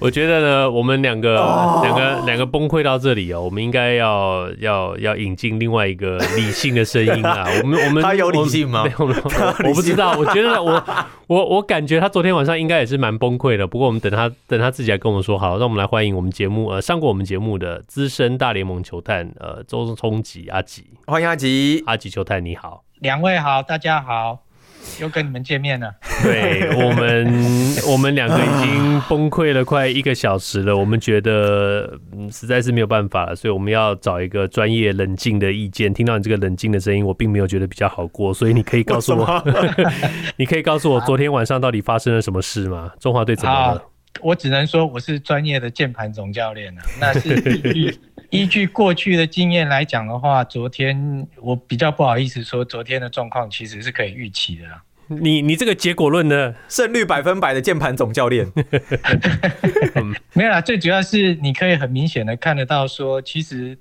我觉得呢，我们两个两个两个崩溃到这里哦，我们应该要要要引进另外一个 理性的声音啊。我们我们 他有理性吗？没有，我不知道。我觉得我我我感觉他昨天晚上应该也是蛮崩溃的。不过我们等他等他自己来跟我们说好。让我们来欢迎我们节目呃上过我们节目的资深大联盟球探呃周冲吉阿吉，欢迎阿吉阿吉球探你好，两位好，大家好。又跟你们见面了，对我们，我们两个已经崩溃了快一个小时了。我们觉得，嗯，实在是没有办法了，所以我们要找一个专业、冷静的意见。听到你这个冷静的声音，我并没有觉得比较好过。所以你可以告诉我，你可以告诉我昨天晚上到底发生了什么事吗？中华队怎么了？我只能说我是专业的键盘总教练了，那是 依据过去的经验来讲的话，昨天我比较不好意思说，昨天的状况其实是可以预期的。你你这个结果论呢？胜率百分百的键盘总教练，没有啦。最主要是你可以很明显的看得到，说其实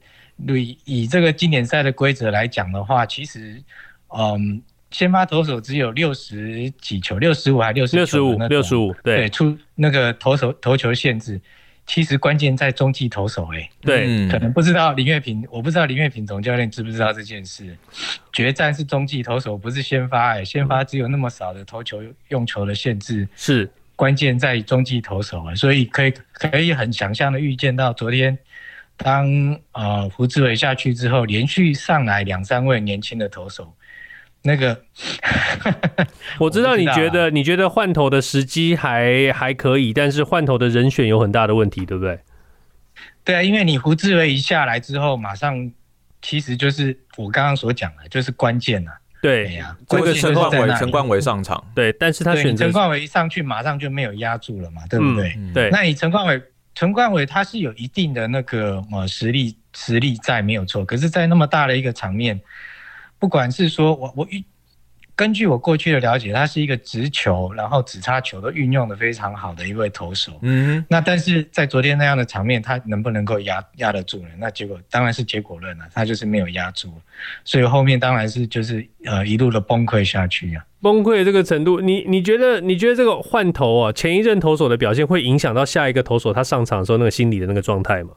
以以这个经典赛的规则来讲的话，其实嗯。先发投手只有六十几球，六十五还六十？六十五，六十五，对，对，出那个投手投球限制，其实关键在中继投手、欸，哎，对，可能不知道林月平，我不知道林月平总教练知不知道这件事。决战是中继投手，不是先发、欸，哎，先发只有那么少的投球用球的限制，是。关键在中继投手啊，所以可以可以很想象的预见到，昨天当呃胡志伟下去之后，连续上来两三位年轻的投手。那个，我知道你觉得你觉得换头的时机还还可以，但是换头的人选有很大的问题，对不对？对啊，因为你胡志伟一下来之后，马上其实就是我刚刚所讲的，就是关键了。对呀，这个陈冠伟陈冠伟上场，对，但是他选择陈冠伟一上去，马上就没有压住了嘛，对不对？嗯、对，那你陈冠伟陈冠伟他是有一定的那个呃实力实力在没有错，可是，在那么大的一个场面。不管是说我我根据我过去的了解，他是一个直球，然后直插球都运用的非常好的一位投手。嗯，那但是在昨天那样的场面，他能不能够压压得住呢？那结果当然是结果论了，他就是没有压住，所以后面当然是就是呃一路的崩溃下去呀、啊。崩溃这个程度，你你觉得你觉得这个换头啊，前一任投手的表现会影响到下一个投手他上场的时候那个心理的那个状态吗？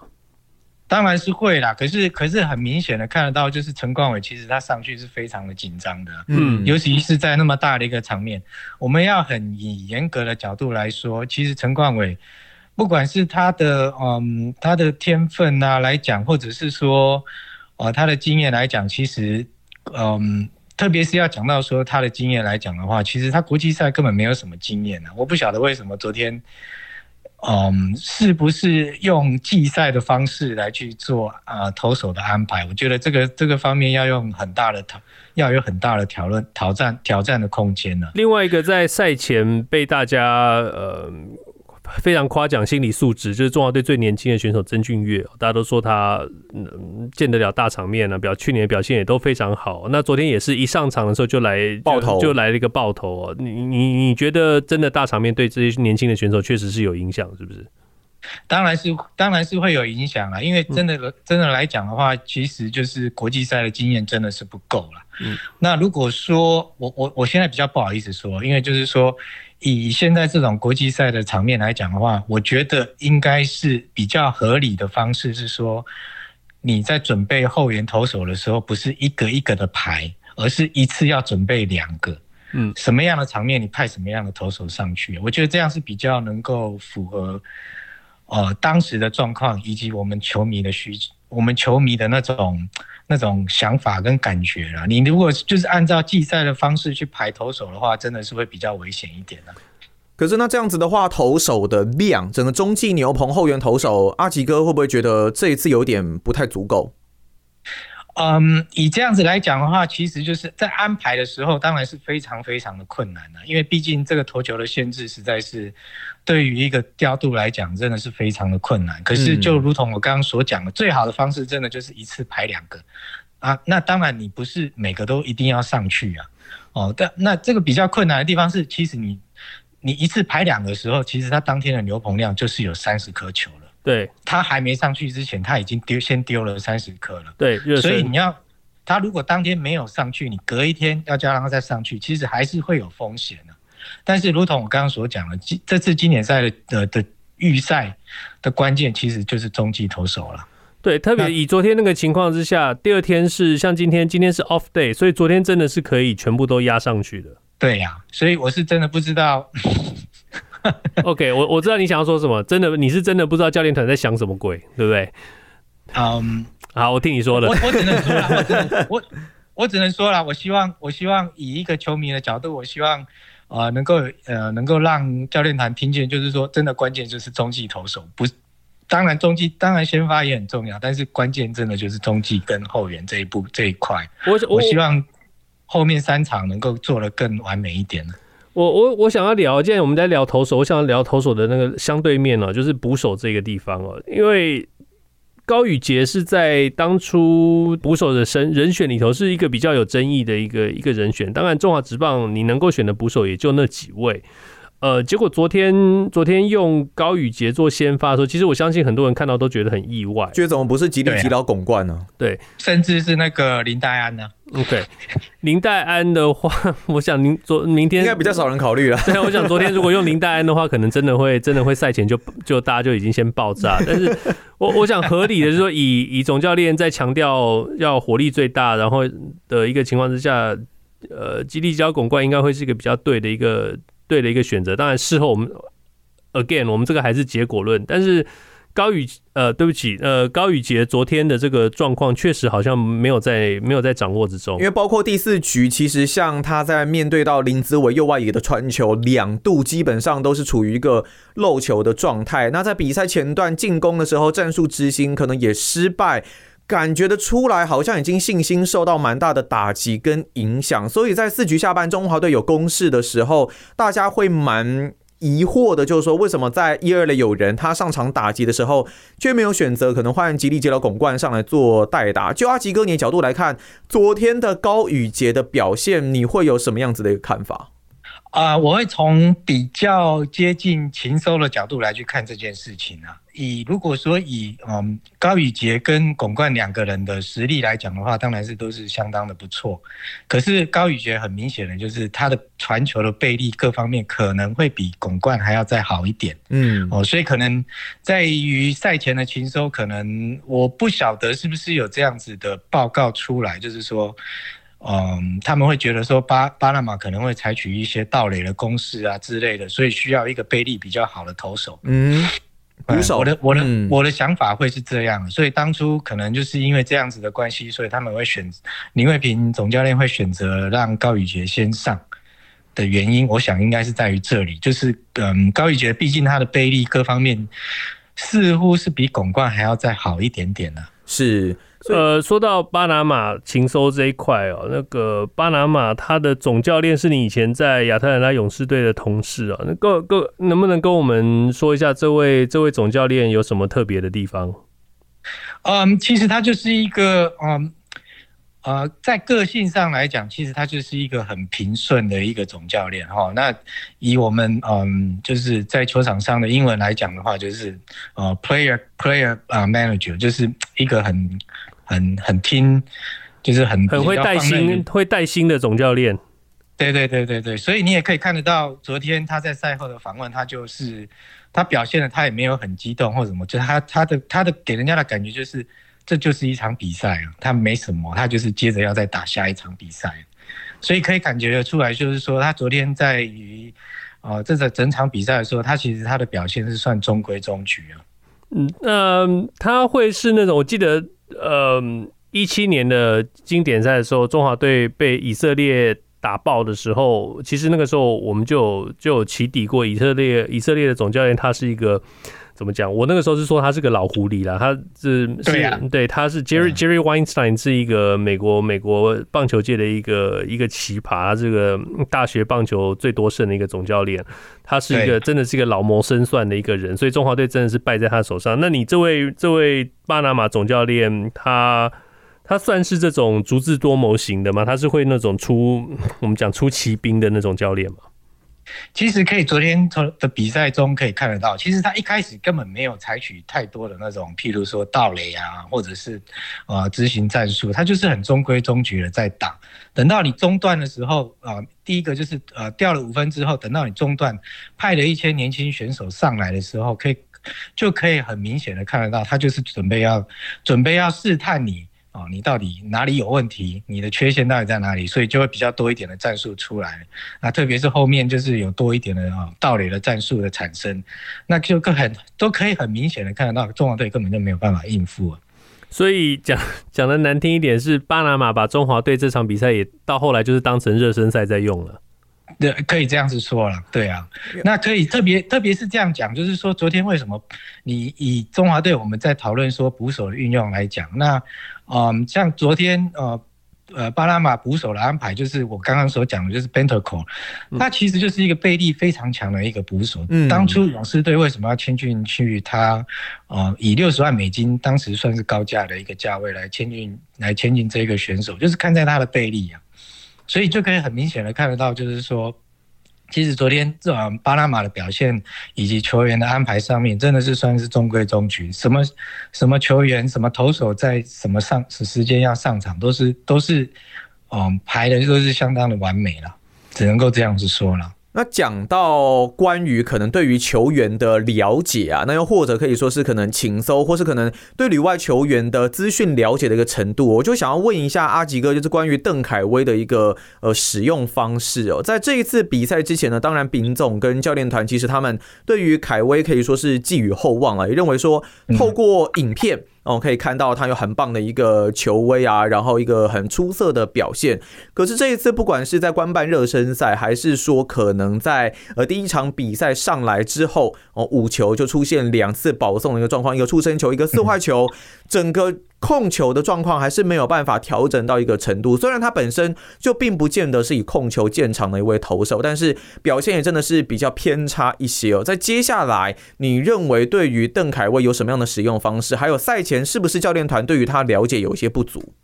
当然是会啦，可是可是很明显的看得到，就是陈冠伟其实他上去是非常的紧张的，嗯，尤其是在那么大的一个场面，我们要很以严格的角度来说，其实陈冠伟不管是他的嗯他的天分啊来讲，或者是说呃他的经验来讲，其实嗯特别是要讲到说他的经验来讲的话，其实他国际赛根本没有什么经验啊，我不晓得为什么昨天。嗯，是不是用季赛的方式来去做啊、投手的安排？我觉得这个这个方面要用很大的讨，要有很大的讨论、挑战、挑战的空间呢。另外一个在赛前被大家呃。非常夸奖心理素质，就是中华队最年轻的选手曾俊岳，大家都说他嗯见得了大场面呢，表去年表现也都非常好。那昨天也是一上场的时候就来爆头，就来了一个爆头哦。你你你觉得真的大场面对这些年轻的选手确实是有影响，是不是？当然是，当然是会有影响啦。因为真的真的来讲的话，其实就是国际赛的经验真的是不够了。嗯，那如果说我我我现在比较不好意思说，因为就是说。以现在这种国际赛的场面来讲的话，我觉得应该是比较合理的方式是说，你在准备后援投手的时候，不是一个一个的排，而是一次要准备两个。嗯，什么样的场面你派什么样的投手上去，我觉得这样是比较能够符合呃当时的状况以及我们球迷的需求，我们球迷的那种。那种想法跟感觉了，你如果就是按照季赛的方式去排投手的话，真的是会比较危险一点的。可是那这样子的话，投手的量，整个中继牛棚后援投手，阿吉哥会不会觉得这一次有点不太足够？嗯，以这样子来讲的话，其实就是在安排的时候，当然是非常非常的困难的，因为毕竟这个投球的限制实在是对于一个调度来讲，真的是非常的困难。可是就如同我刚刚所讲的，最好的方式真的就是一次排两个，啊，那当然你不是每个都一定要上去啊。哦，但那这个比较困难的地方是，其实你你一次排两个时候，其实他当天的牛棚量就是有三十颗球了。对，他还没上去之前，他已经丢先丢了三十颗了。对，所以你要他如果当天没有上去，你隔一天要叫他再上去，其实还是会有风险的。但是，如同我刚刚所讲的，这次经典赛的的的预赛的关键，其实就是中继投手了。对，特别以昨天那个情况之下，第二天是像今天，今天是 off day，所以昨天真的是可以全部都压上去的。对呀、啊，所以我是真的不知道。OK，我我知道你想要说什么，真的你是真的不知道教练团在想什么鬼，对不对？嗯、um,，好，我听你说的。我我只能说了，我只能 我我只能说了，我希望我希望以一个球迷的角度，我希望呃能够呃能够让教练团听见，就是说真的关键就是中继投手不。当然，中继当然先发也很重要，但是关键真的就是中继跟后援这一步这一块。我我希望后面三场能够做得更完美一点。我我我想要聊，既然我们在聊投手，我想要聊投手的那个相对面哦，就是捕手这个地方哦，因为高宇杰是在当初捕手的人人选里头是一个比较有争议的一个一个人选。当然，中华职棒你能够选的捕手也就那几位。呃，结果昨天昨天用高宇杰做先发的时候，其实我相信很多人看到都觉得很意外，觉得怎么不是吉力吉捞巩冠呢？对，甚至是那个林黛安呢？OK，林黛安的话，我想您昨明天应该比较少人考虑了。对，我想昨天如果用林黛安的话，可能真的会真的会赛前就就大家就已经先爆炸。但是我我想合理的是说以，以以总教练在强调要火力最大，然后的一个情况之下，呃，吉力吉捞巩冠应该会是一个比较对的一个。对的一个选择，当然事后我们 again 我们这个还是结果论，但是高宇呃对不起呃高宇杰昨天的这个状况确实好像没有在没有在掌握之中，因为包括第四局，其实像他在面对到林子伟右外野的传球，两度基本上都是处于一个漏球的状态。那在比赛前段进攻的时候，战术执行可能也失败。感觉得出来，好像已经信心受到蛮大的打击跟影响，所以在四局下半中华队有攻势的时候，大家会蛮疑惑的，就是说为什么在一二垒有人他上场打击的时候，却没有选择可能换吉利吉捞巩冠上来做代打？就阿吉哥你的角度来看，昨天的高宇杰的表现，你会有什么样子的一个看法？啊、呃，我会从比较接近情搜的角度来去看这件事情啊。以如果说以嗯高宇杰跟巩冠两个人的实力来讲的话，当然是都是相当的不错。可是高宇杰很明显的就是他的传球的背力各方面可能会比巩冠还要再好一点。嗯哦，所以可能在于赛前的情收，可能我不晓得是不是有这样子的报告出来，就是说嗯他们会觉得说巴巴拿马可能会采取一些盗垒的攻势啊之类的，所以需要一个背力比较好的投手。嗯。捕手，我的我的、嗯、我的想法会是这样，所以当初可能就是因为这样子的关系，所以他们会选林慧平总教练会选择让高宇杰先上的原因，我想应该是在于这里，就是嗯，高宇杰毕竟他的背力各方面似乎是比巩冠还要再好一点点呢、啊，是。呃，说到巴拿马情搜这一块哦，那个巴拿马他的总教练是你以前在亚特兰大勇士队的同事啊，那个个能不能跟我们说一下这位这位总教练有什么特别的地方？嗯，其实他就是一个嗯。呃，在个性上来讲，其实他就是一个很平顺的一个总教练哈。那以我们嗯，就是在球场上的英文来讲的话，就是呃，player player 啊，manager，就是一个很很很听，就是很很会带心会带心的总教练。对对对对对，所以你也可以看得到，昨天他在赛后的访问，他就是他表现的，他也没有很激动或什么，就是他他的他的给人家的感觉就是。这就是一场比赛啊，他没什么，他就是接着要再打下一场比赛，所以可以感觉得出来，就是说他昨天在于，呃，这个整场比赛的时候，他其实他的表现是算中规中矩啊。嗯，呃，他会是那种，我记得，呃，一七年的经典赛的时候，中华队被以色列打爆的时候，其实那个时候我们就有就有起底过以色列，以色列的总教练他是一个。怎么讲？我那个时候是说他是个老狐狸啦，他是是、啊，对，他是 Jerry Jerry Weinstein 是一个美国美国棒球界的一个一个奇葩，这个大学棒球最多胜的一个总教练，他是一个真的是一个老谋深算的一个人，所以中华队真的是败在他手上。那你这位这位巴拿马总教练，他他算是这种足智多谋型的吗？他是会那种出我们讲出奇兵的那种教练吗？其实可以，昨天从的比赛中可以看得到，其实他一开始根本没有采取太多的那种，譬如说盗雷啊，或者是呃执行战术，他就是很中规中矩的在打。等到你中断的时候啊、第一个就是呃掉了五分之后，等到你中段派了一些年轻选手上来的时候，可以就可以很明显的看得到，他就是准备要准备要试探你。哦，你到底哪里有问题？你的缺陷到底在哪里？所以就会比较多一点的战术出来。那特别是后面就是有多一点的啊盗垒的战术的产生，那就更很都可以很明显的看得到，中华队根本就没有办法应付。所以讲讲的难听一点是，巴拿马把中华队这场比赛也到后来就是当成热身赛在用了。对，可以这样子说了。对啊，那可以特别特别是这样讲，就是说昨天为什么你以中华队我们在讨论说捕手的运用来讲，那。嗯，像昨天呃呃巴拿马捕手的安排，就是我刚刚所讲的，就是 Bentancur，他其实就是一个背力非常强的一个捕手。嗯，当初勇士队为什么要签进去他？呃，以六十万美金，当时算是高价的一个价位来签进来签进这个选手，就是看在他的背力啊，所以就可以很明显的看得到，就是说。其实昨天这巴拿马的表现以及球员的安排上面，真的是算是中规中矩。什么什么球员、什么投手在什么上时间要上场，都是都是，嗯，排的都是相当的完美了，只能够这样子说了。那讲到关于可能对于球员的了解啊，那又或者可以说是可能情搜，或是可能对里外球员的资讯了解的一个程度，我就想要问一下阿吉哥，就是关于邓凯威的一个呃使用方式哦。在这一次比赛之前呢，当然丙总跟教练团其实他们对于凯威可以说是寄予厚望了，也认为说透过影片。哦，可以看到他有很棒的一个球威啊，然后一个很出色的表现。可是这一次，不管是在官办热身赛，还是说可能在呃第一场比赛上来之后，哦五球就出现两次保送的一个状况，一个出生球，一个四坏球，整个。控球的状况还是没有办法调整到一个程度，虽然他本身就并不见得是以控球见长的一位投手，但是表现也真的是比较偏差一些哦。在接下来，你认为对于邓凯威有什么样的使用方式？还有赛前是不是教练团对于他了解有些不足？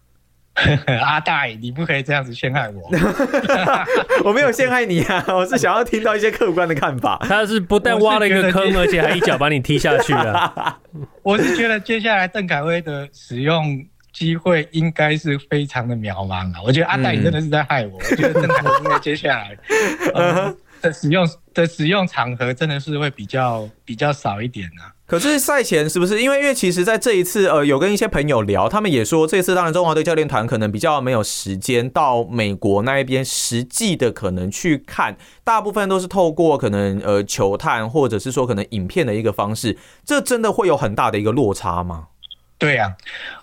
阿戴，你不可以这样子陷害我。我没有陷害你啊，我是想要听到一些客观的看法。他是不但挖了一个坑，而且还一脚把你踢下去了。我是觉得接下来邓凯威的使用机会应该是非常的渺茫啊。我觉得阿戴，你真的是在害我。嗯、我觉得邓凯威应该接下来呃的使用的使用场合真的是会比较比较少一点啊。可是赛前是不是因为因为其实在这一次呃有跟一些朋友聊，他们也说这次当然中华队教练团可能比较没有时间到美国那一边实际的可能去看，大部分都是透过可能呃球探或者是说可能影片的一个方式，这真的会有很大的一个落差吗？对呀、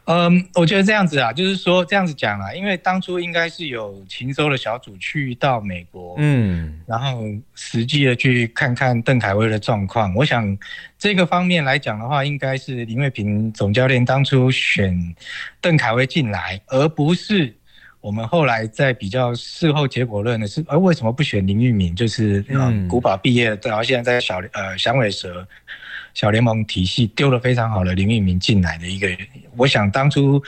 啊，嗯，我觉得这样子啊，就是说这样子讲啊，因为当初应该是有秦州的小组去到美国，嗯，然后实际的去看看邓凯威的状况。我想这个方面来讲的话，应该是林卫平总教练当初选邓凯威进来，而不是我们后来在比较事后结果论的是，而为什么不选林玉敏？就是嗯，古堡毕业，然后现在在小呃响尾蛇。小联盟体系丢了非常好的林育民进来的一个，我想当初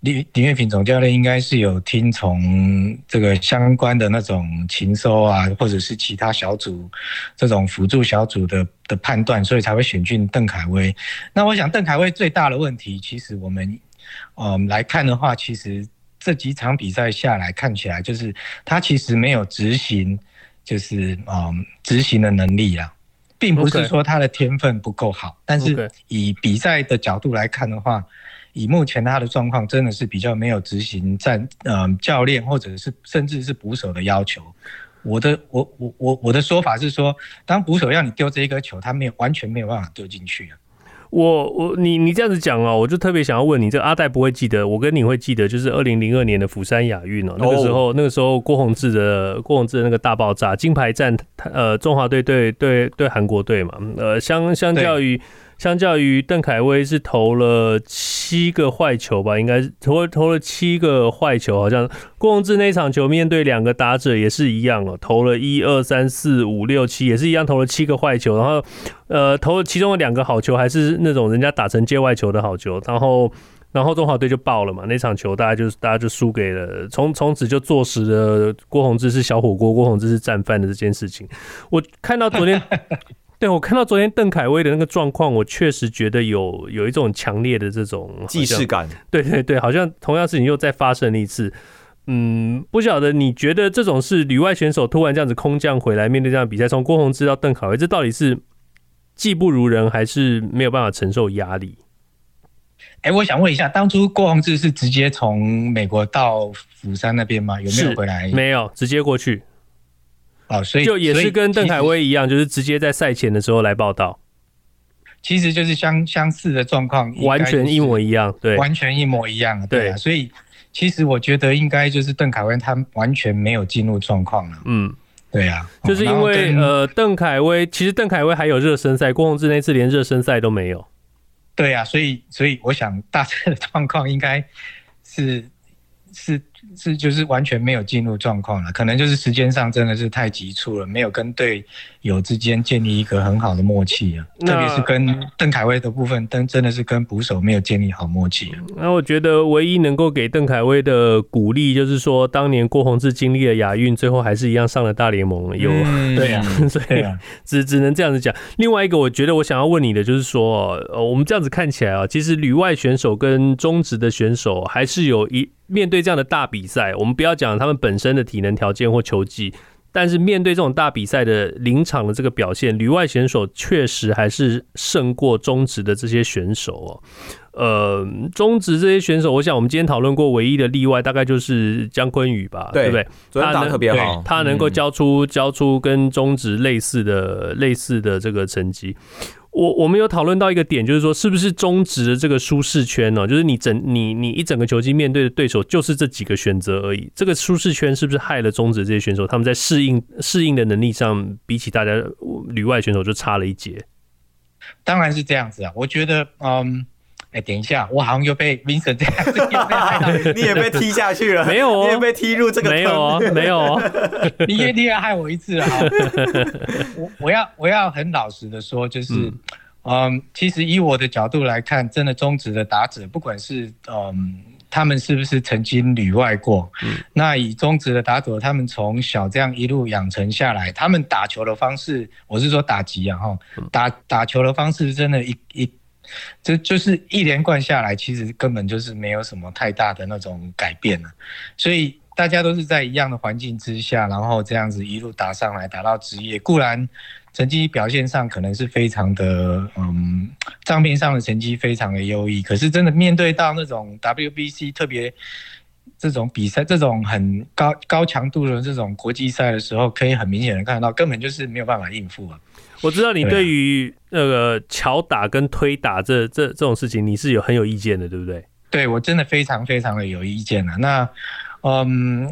林林月平总教练应该是有听从这个相关的那种情搜啊，或者是其他小组这种辅助小组的的判断，所以才会选进邓凯威。那我想邓凯威最大的问题，其实我们嗯来看的话，其实这几场比赛下来看起来，就是他其实没有执行，就是嗯执行的能力啊。并不是说他的天分不够好，但是以比赛的角度来看的话，以目前他的状况，真的是比较没有执行战呃教练或者是甚至是捕手的要求。我的我我我我的说法是说，当捕手要你丢这一颗球，他没有完全没有办法丢进去啊。我我你你这样子讲哦，我就特别想要问你，这个阿戴不会记得，我跟你会记得，就是二零零二年的釜山亚运哦，那个时候、oh. 那个时候郭宏志的郭宏志的那个大爆炸金牌战，呃，中华队对对对韩国队嘛，呃，相相较于。相较于邓凯威是投了七个坏球吧，应该是投投了七个坏球，好像郭宏志那场球面对两个打者也是一样哦，投了一二三四五六七，也是一样投了七个坏球，然后呃投了其中的两个好球还是那种人家打成界外球的好球，然后然后中华队就爆了嘛，那场球大家就大家就输给了，从从此就坐实了郭宏志是小火锅，郭宏志是战犯的这件事情。我看到昨天，对，我看到昨天邓凯威的那个状况，我确实觉得有有一种强烈的这种既视感。对对对，好像同样事情又再发生了一次。嗯，不晓得你觉得这种是旅外选手突然这样子空降回来面对这样的比赛，从郭宏志到邓凯威，这到底是技不如人，还是没有办法承受压力？哎、欸，我想问一下，当初郭宏志是直接从美国到釜山那边吗？有没有回来？没有，直接过去。哦，所以就也是跟邓凯威一样，就是直接在赛前的时候来报道。其实就是相相似的状况，完全一模一样，对，完全一模一样，对啊。所以其实我觉得应该就是邓凯威他完全没有进入状况了。嗯，对啊，就是因为呃，邓凯威其实邓凯威还有热身赛，郭宏志那次连热身赛都没有。对、啊，所以所以我想大致的状况应该是是。是，就是完全没有进入状况了，可能就是时间上真的是太急促了，没有跟队友之间建立一个很好的默契啊。特别是跟邓凯威的部分，真真的是跟捕手没有建立好默契。那我觉得唯一能够给邓凯威的鼓励，就是说当年郭泓志经历了亚运，最后还是一样上了大联盟。有、嗯、对啊，所以只只能这样子讲。另外一个，我觉得我想要问你的就是说，呃，我们这样子看起来啊，其实旅外选手跟中职的选手还是有一。面对这样的大比赛，我们不要讲他们本身的体能条件或球技，但是面对这种大比赛的临场的这个表现，旅外选手确实还是胜过中职的这些选手哦。呃，中职这些选手，我想我们今天讨论过，唯一的例外大概就是姜坤宇吧，对，对不对？昨天打得特别好，他能够交出、嗯、交出跟中职类似的类似的这个成绩。我我们有讨论到一个点，就是说，是不是中职的这个舒适圈呢？就是你整你你一整个球季面对的对手就是这几个选择而已。这个舒适圈是不是害了中职这些选手？他们在适应适应的能力上，比起大家旅外选手就差了一截。当然是这样子啊，我觉得，嗯。哎、欸，等一下，我好像又被 Vincent 这样子，你也被踢下去了，没有哦，你也被踢入这个坑，没有哦，没有哦，你也你也害我一次啊！我我要我要很老实的说，就是嗯，嗯，其实以我的角度来看，真的中职的打者，不管是嗯，他们是不是曾经旅外过，嗯，那以中职的打者，他们从小这样一路养成下来，他们打球的方式，我是说打击啊，哈，打打球的方式，真的一，一一。这就是一连贯下来，其实根本就是没有什么太大的那种改变了。所以大家都是在一样的环境之下，然后这样子一路打上来，打到职业。固然成绩表现上可能是非常的，嗯，账面上的成绩非常的优异。可是真的面对到那种 WBC 特别这种比赛，这种很高高强度的这种国际赛的时候，可以很明显的看到，根本就是没有办法应付啊。我知道你对于那个巧打跟推打这这这种事情，你是有很有意见的，对不对？对，我真的非常非常的有意见啊。那，嗯。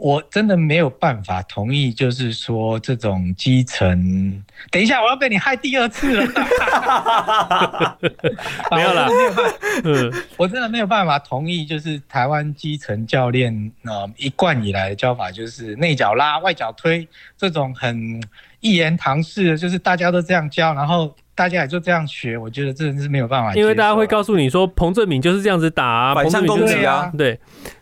我真的没有办法同意，就是说这种基层，等一下我要被你害第二次了。没有啦，嗯，我真的没有办法同意，就是台湾基层教练呃一贯以来的教法，就是内脚拉、外脚推这种很一言堂式的，就是大家都这样教，然后大家也就这样学。我觉得真的是没有办法，因为大家会告诉你说彭正敏就是这样子打啊，反向攻击啊，对。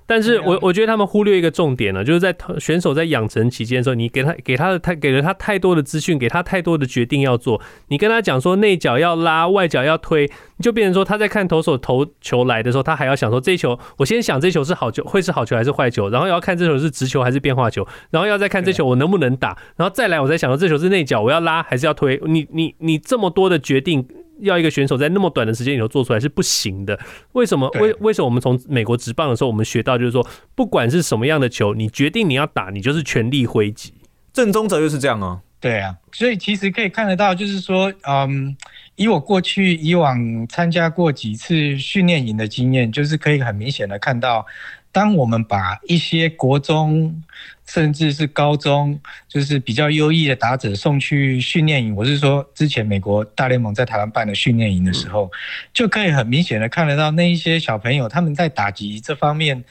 但是我我觉得他们忽略一个重点了，就是在选手在养成期间的时候，你给他给他的太给了他太多的资讯，给他太多的决定要做。你跟他讲说内角要拉，外角要推，你就变成说他在看投手投球来的时候，他还要想说这球，我先想这球是好球，会是好球还是坏球，然后要看这球是直球还是变化球，然后要再看这球我能不能打，然后再来我再想说这球是内角，我要拉还是要推。你你你这么多的决定。要一个选手在那么短的时间里头做出来是不行的。为什么？为为什么我们从美国职棒的时候，我们学到就是说，不管是什么样的球，你决定你要打，你就是全力挥击。正宗者就是这样啊。对啊，所以其实可以看得到，就是说，嗯，以我过去以往参加过几次训练营的经验，就是可以很明显的看到。当我们把一些国中甚至是高中，就是比较优异的打者送去训练营，我是说之前美国大联盟在台湾办的训练营的时候，就可以很明显的看得到那一些小朋友他们在打击这方面，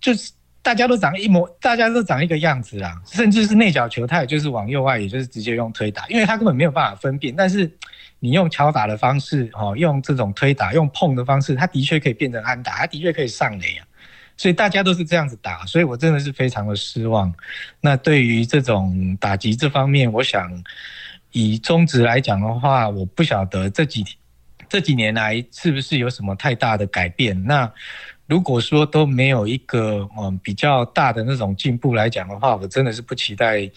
就是。大家都长一模，大家都长一个样子啊，甚至是内角球，他也就是往右外，也就是直接用推打，因为他根本没有办法分辨。但是你用敲打的方式，哦，用这种推打、用碰的方式，他的确可以变成安打，他的确可以上垒啊。所以大家都是这样子打，所以我真的是非常的失望。那对于这种打击这方面，我想以中职来讲的话，我不晓得这几这几年来是不是有什么太大的改变。那如果说都没有一个嗯比较大的那种进步来讲的话，我真的是不期待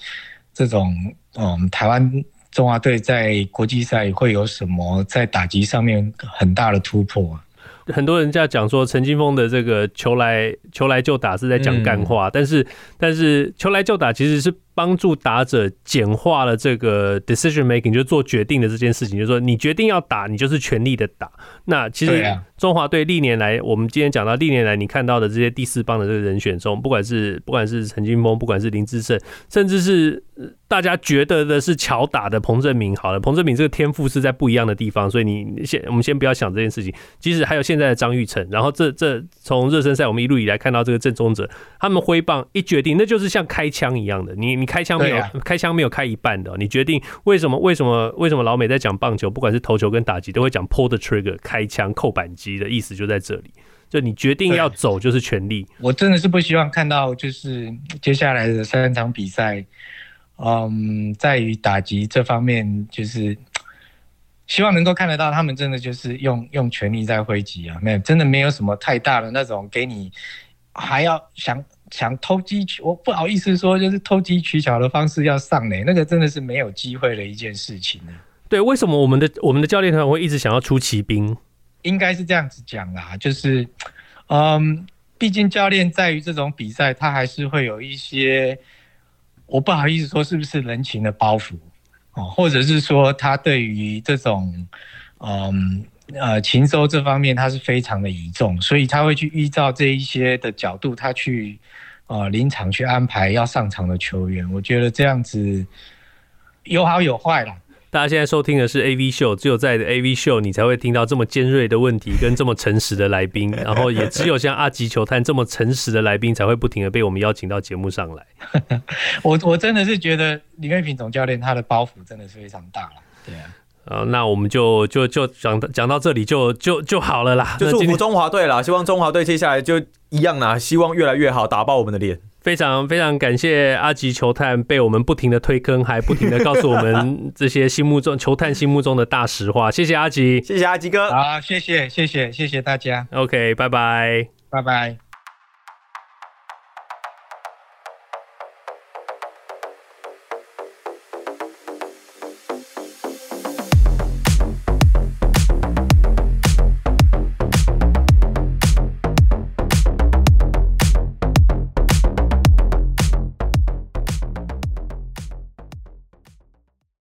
这种嗯台湾中华队在国际赛会有什么在打击上面很大的突破。很多人在讲说陈金锋的这个球来球来就打是在讲干话，但是但是球来就打其实是。帮助打者简化了这个 decision making，就是做决定的这件事情。就是说，你决定要打，你就是全力的打。那其实中华队历年来，我们今天讲到历年来，你看到的这些第四棒的这个人选中，不管是不管是陈金峰，不管是林志胜，甚至是大家觉得的是巧打的彭正明。好了，彭正明这个天赋是在不一样的地方，所以你先我们先不要想这件事情。即使还有现在的张玉成，然后这这从热身赛我们一路以来看到这个正宗者，他们挥棒一决定，那就是像开枪一样的。你你开枪没有、啊、开枪没有开一半的，你决定为什么为什么为什么老美在讲棒球，不管是投球跟打击，都会讲 pull the trigger 开枪扣扳机的意思就在这里，就你决定要走就是全力。我真的是不希望看到就是接下来的三场比赛，嗯，在于打击这方面，就是希望能够看得到他们真的就是用用全力在挥击啊，没有真的没有什么太大的那种给你还要想。想偷机取，我不好意思说，就是偷机取巧的方式要上垒，那个真的是没有机会的一件事情呢。对，为什么我们的我们的教练团会一直想要出骑兵？应该是这样子讲啦，就是，嗯，毕竟教练在于这种比赛，他还是会有一些，我不好意思说是不是人情的包袱哦，或者是说他对于这种，嗯。呃，情搜这方面他是非常的倚重，所以他会去依照这一些的角度，他去呃临场去安排要上场的球员。我觉得这样子有好有坏啦。大家现在收听的是 AV 秀，只有在 AV 秀你才会听到这么尖锐的问题跟这么诚实的来宾，然后也只有像阿吉球探这么诚实的来宾才会不停的被我们邀请到节目上来。我我真的是觉得李岳平总教练他的包袱真的是非常大了，对啊。呃，那我们就就就讲讲到这里就就就好了啦，就祝福中华队啦，希望中华队接下来就一样啦，希望越来越好，打爆我们的脸。非常非常感谢阿吉球探被我们不停的推坑，还不停的告诉我们 这些心目中球探心目中的大实话，谢谢阿吉，谢谢阿吉哥，好，谢谢谢谢谢谢大家，OK，拜拜，拜拜。